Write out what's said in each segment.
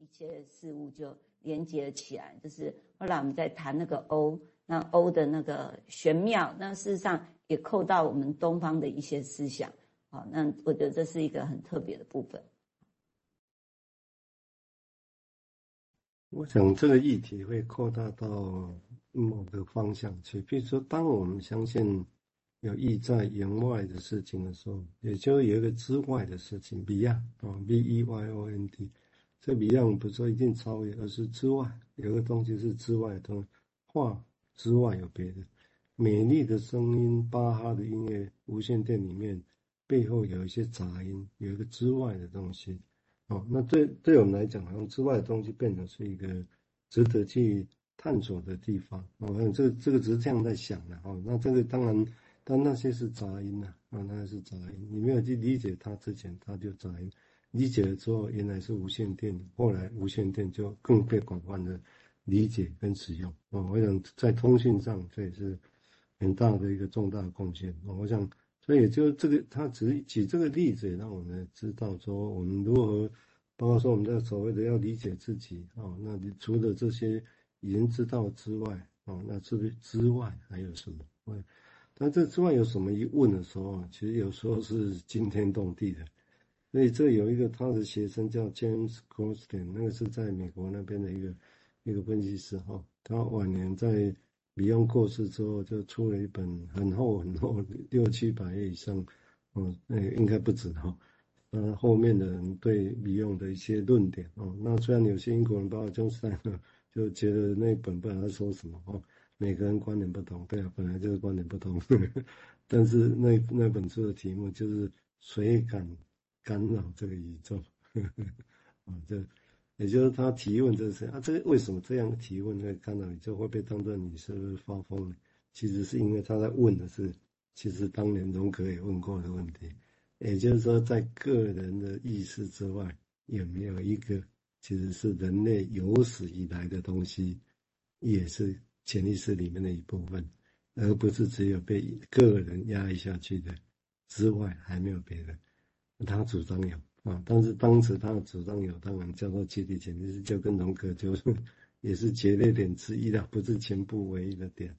一切事物就连接起来。就是后来我们在谈那个 O，那 O 的那个玄妙，那事实上也扣到我们东方的一些思想。好，那我觉得这是一个很特别的部分。我想这个议题会扩大到某个方向去，比如说，当我们相信有意在言外的事情的时候，也就有一个之外的事情，beyond 啊，b e y o n d，这 beyond 不是说一定超越，而是之外有个东西是之外的东西，话之外有别的，美丽的声音，巴哈的音乐，无线电里面。背后有一些杂音，有一个之外的东西，哦，那对对我们来讲，好像之外的东西变成是一个值得去探索的地方。哦，这个这个只是这样在想的，哦，那这个当然，但那些是杂音呐，啊，那是杂音。你没有去理解它之前，它就杂音；理解了之后，原来是无线电，后来无线电就更被广泛的理解跟使用。哦，我想在通讯上，这也是很大的一个重大的贡献。哦，我想。所以，就这个，他只是举这个例子，让我们知道说，我们如何，包括说我们在所谓的要理解自己哦，那你除了这些已经知道之外，哦，那是不是之外还有什么？那这之外有什么？一问的时候，其实有时候是惊天动地的。所以这有一个他的学生叫 James g o s t i n 那个是在美国那边的一个一个分析师哈，他晚年在。Beyond 过世之后，就出了一本很厚很厚，六七百页以上，哦，那应该不止哈。那后面的人对李用的一些论点哦，那虽然有些英国人，包括 j o h n s t i n 就觉得那本不知道他说什么哦，每个人观点不同，对啊，本来就是观点不同。但是那那本书的题目就是谁敢干扰这个宇宙？啊，这。也就是他提问这是啊，这个为什么这样提问会看到你就会被当作你是不是发疯呢？其实是因为他在问的是，其实当年荣格也问过的问题。也就是说，在个人的意识之外，有没有一个其实是人类有史以来的东西，也是潜意识里面的一部分，而不是只有被个人压抑下去的之外，还没有别的。他主张有。啊，但是当时他的主张有，当然叫做集体潜意识，就跟荣格就是也是决裂点之一的，不是全部唯一的点。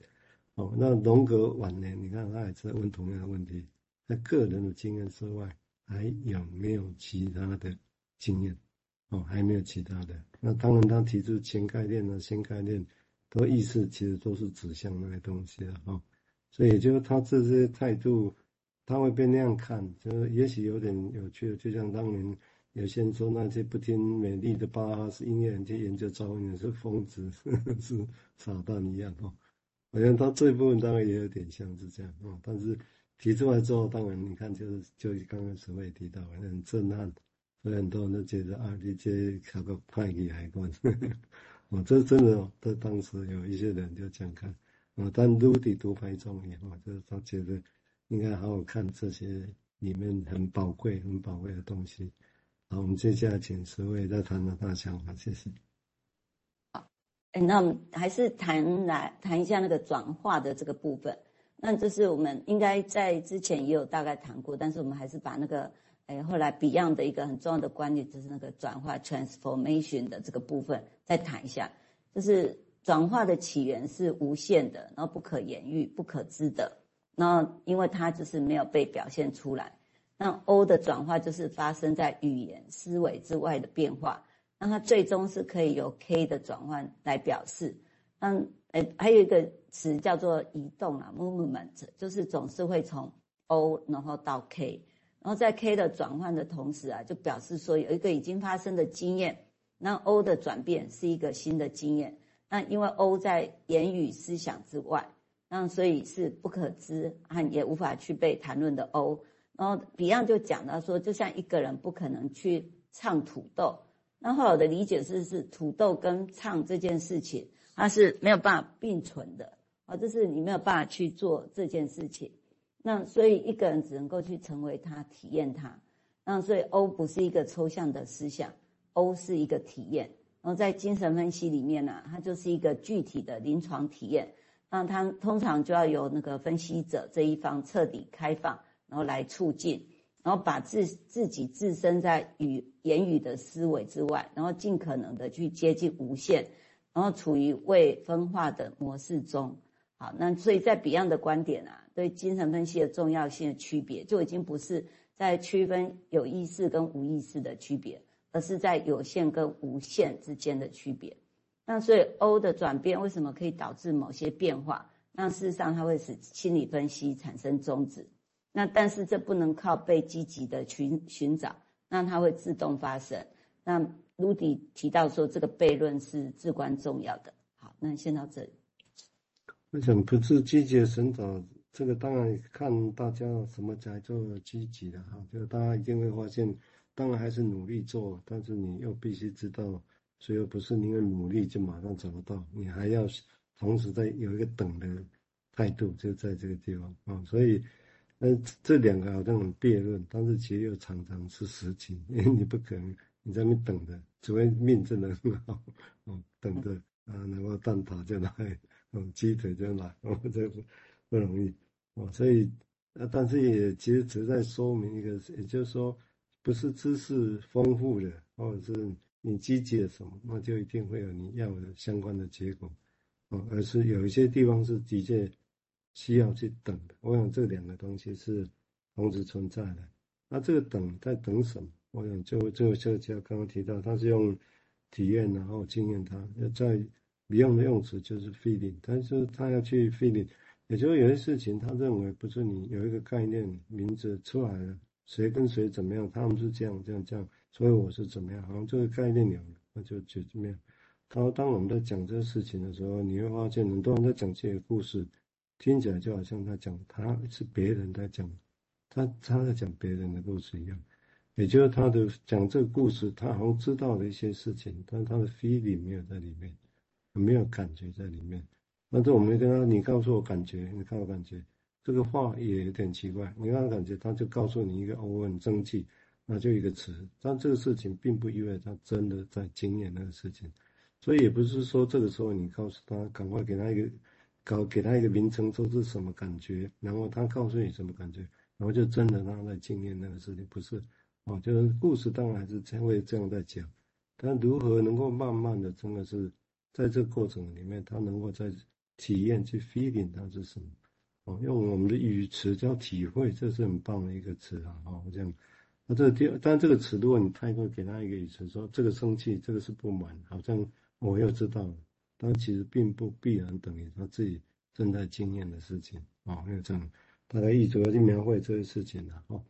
哦，那荣格晚年，你看他也是在问同样的问题，在个人的经验之外，还有没有其他的经验？哦，还没有其他的。那当然，他提出前概念呢，新概念，都意思其实都是指向那个东西的哈。所以，就是他这些态度。他会被那样看，就是也许有点有趣，就像当年有些人说那些不听美丽的巴哈是音乐人去研究噪音是疯子，是傻蛋一样哦。好像他这一部分当然也有点像是这样哦，但是提出来之后，当然你看就是就刚刚所谓提到，很震撼，所以很多人都觉得啊，你这考个会计海关，哦，这真的哦，在当时有一些人就这样看，哦，但陆地独排众议哦，就是他觉得。应该好好看这些里面很宝贵、很宝贵的东西。好，我们接下来请十位再谈谈他的想法，谢谢。好，哎，那我们还是谈来谈一下那个转化的这个部分。那这是我们应该在之前也有大概谈过，但是我们还是把那个哎后来 Beyond 的一个很重要的观念，就是那个转化 transformation 的这个部分再谈一下。就是转化的起源是无限的，然后不可言喻、不可知的。然后，因为它就是没有被表现出来，那 O 的转化就是发生在语言、思维之外的变化，那它最终是可以由 K 的转换来表示。嗯，呃，还有一个词叫做移动啊，movement，就是总是会从 O 然后到 K，然后在 K 的转换的同时啊，就表示说有一个已经发生的经验，那 O 的转变是一个新的经验。那因为 O 在言语、思想之外。那所以是不可知和也无法去被谈论的 O，然后 Beyond 就讲到说，就像一个人不可能去唱土豆，那后来我的理解是是土豆跟唱这件事情，它是没有办法并存的啊，就是你没有办法去做这件事情。那所以一个人只能够去成为他，体验他。那所以 O 不是一个抽象的思想，O 是一个体验。然后在精神分析里面呢、它就是一个具体的临床体验。那他通常就要由那个分析者这一方彻底开放，然后来促进。然后把自自己置身在语言语的思维之外，然后尽可能的去接近无限，然后处于未分化的模式中。好，那所以在 Beyond 的观点啊，对精神分析的重要性的区别，就已经不是在区分有意识跟无意识的区别，而是在有限跟无限之间的区别。那所以 O 的转变为什么可以导致某些变化？那事实上它会使心理分析产生终止。那但是这不能靠被积极的寻寻找，那它会自动发生。那 Rudy 提到说这个悖论是至关重要的。好，那先到这里。我想不是积极的寻找，这个当然看大家什么才做积极的哈，就大家一定会发现，当然还是努力做，但是你又必须知道，所以不是因为努力就马上找得到，你还要同时在有一个等的态度，就在这个地方啊，所以那这两个好像很辩论，但是其实又常常是实情，因为你不可能你在那等着，除非命真的很好，哦，等着啊，能够蛋挞就来。嗯，鸡腿就来，哦，这不不容易，哦，所以，啊，但是也其实只是在说明一个，也就是说，不是知识丰富的，或者是你积极了什么，那就一定会有你要的相关的结果，哦，而是有一些地方是的确需要去等的。我想这两个东西是同时存在的。那这个等在等什么？我想就这个就就刚刚提到，他是用体验然后经验，他要在。Beyond 的用词就是 feeling，但是他要去 feeling，也就是有些事情他认为不是你有一个概念名字出来了，谁跟谁怎么样，他们是这样这样这样，所以我是怎么样，好像这个概念有了，那就就怎么样。然后当我们在讲这个事情的时候，你会发现很多人在讲这个故事，听起来就好像他讲他是别人在讲，他他在讲别人的故事一样，也就是他的讲这个故事，他好像知道了一些事情，但他的 feeling 没有在里面。没有感觉在里面，但是我们跟他，你告诉我感觉，你看我感觉，这个话也有点奇怪。你看感觉，他就告诉你一个我很争气，那就一个词。但这个事情并不意味他真的在经验那个事情，所以也不是说这个时候你告诉他，赶快给他一个，搞给他一个名称，说是什么感觉，然后他告诉你什么感觉，然后就真的他在经验那个事情，不是哦，就是故事当然还是才会这样在讲，但如何能够慢慢的，真的是。在这个过程里面，他能够在体验去 feeling 它是什么，哦，用我们的语词叫体会，这是很棒的一个词啊，哦，这样，这个第，但这个词，如果你太过给他一个语词，说这个生气，这个是不满，好像我又知道了，但其实并不必然等于他自己正在经验的事情，哦，因为这样，大概意图要去描绘这些事情了，哦，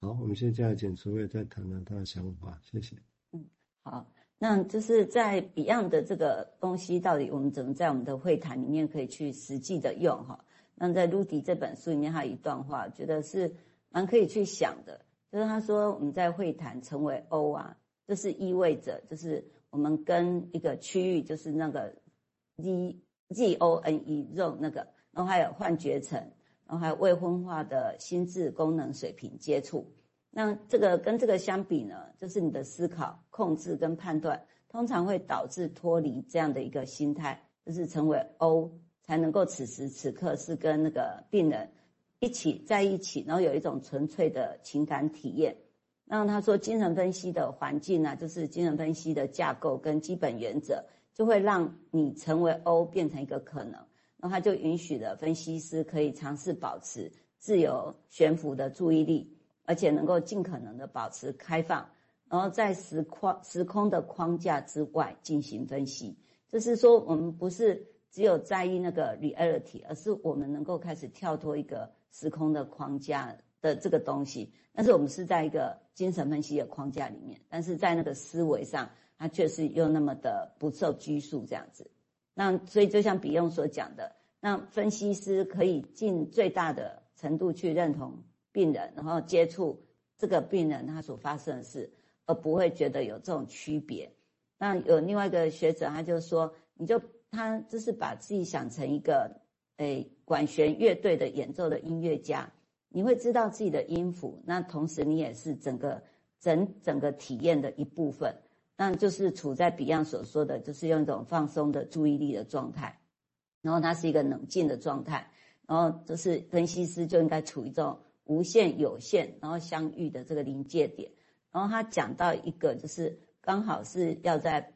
好，我们现在简淑慧再谈谈他的想法，谢谢。嗯，好。那就是在 Beyond 的这个东西，到底我们怎么在我们的会谈里面可以去实际的用哈？那在 Rudy 这本书里面，还有一段话，觉得是蛮可以去想的。就是他说，我们在会谈成为 O 啊，就是意味着，就是我们跟一个区域，就是那个 Z Z O N E zone 那个，然后还有幻觉层，然后还有未分化的心智功能水平接触。那这个跟这个相比呢，就是你的思考、控制跟判断，通常会导致脱离这样的一个心态，就是成为 O，才能够此时此刻是跟那个病人一起在一起，然后有一种纯粹的情感体验。那他说，精神分析的环境呢，就是精神分析的架构跟基本原则，就会让你成为 O 变成一个可能，然后他就允许了分析师可以尝试保持自由悬浮的注意力。而且能够尽可能的保持开放，然后在时框时空的框架之外进行分析。就是说，我们不是只有在意那个 reality，而是我们能够开始跳脱一个时空的框架的这个东西。但是我们是在一个精神分析的框架里面，但是在那个思维上，它确实又那么的不受拘束这样子。那所以就像比用所讲的，那分析师可以尽最大的程度去认同。病人，然后接触这个病人他所发生的事，而不会觉得有这种区别。那有另外一个学者，他就说，你就他就是把自己想成一个诶管弦乐队的演奏的音乐家，你会知道自己的音符，那同时你也是整个整整个体验的一部分。那就是处在 Beyond 所说的，就是用一种放松的注意力的状态，然后它是一个冷静的状态，然后就是分析师就应该处于这种。无限、有限，然后相遇的这个临界点。然后他讲到一个，就是刚好是要在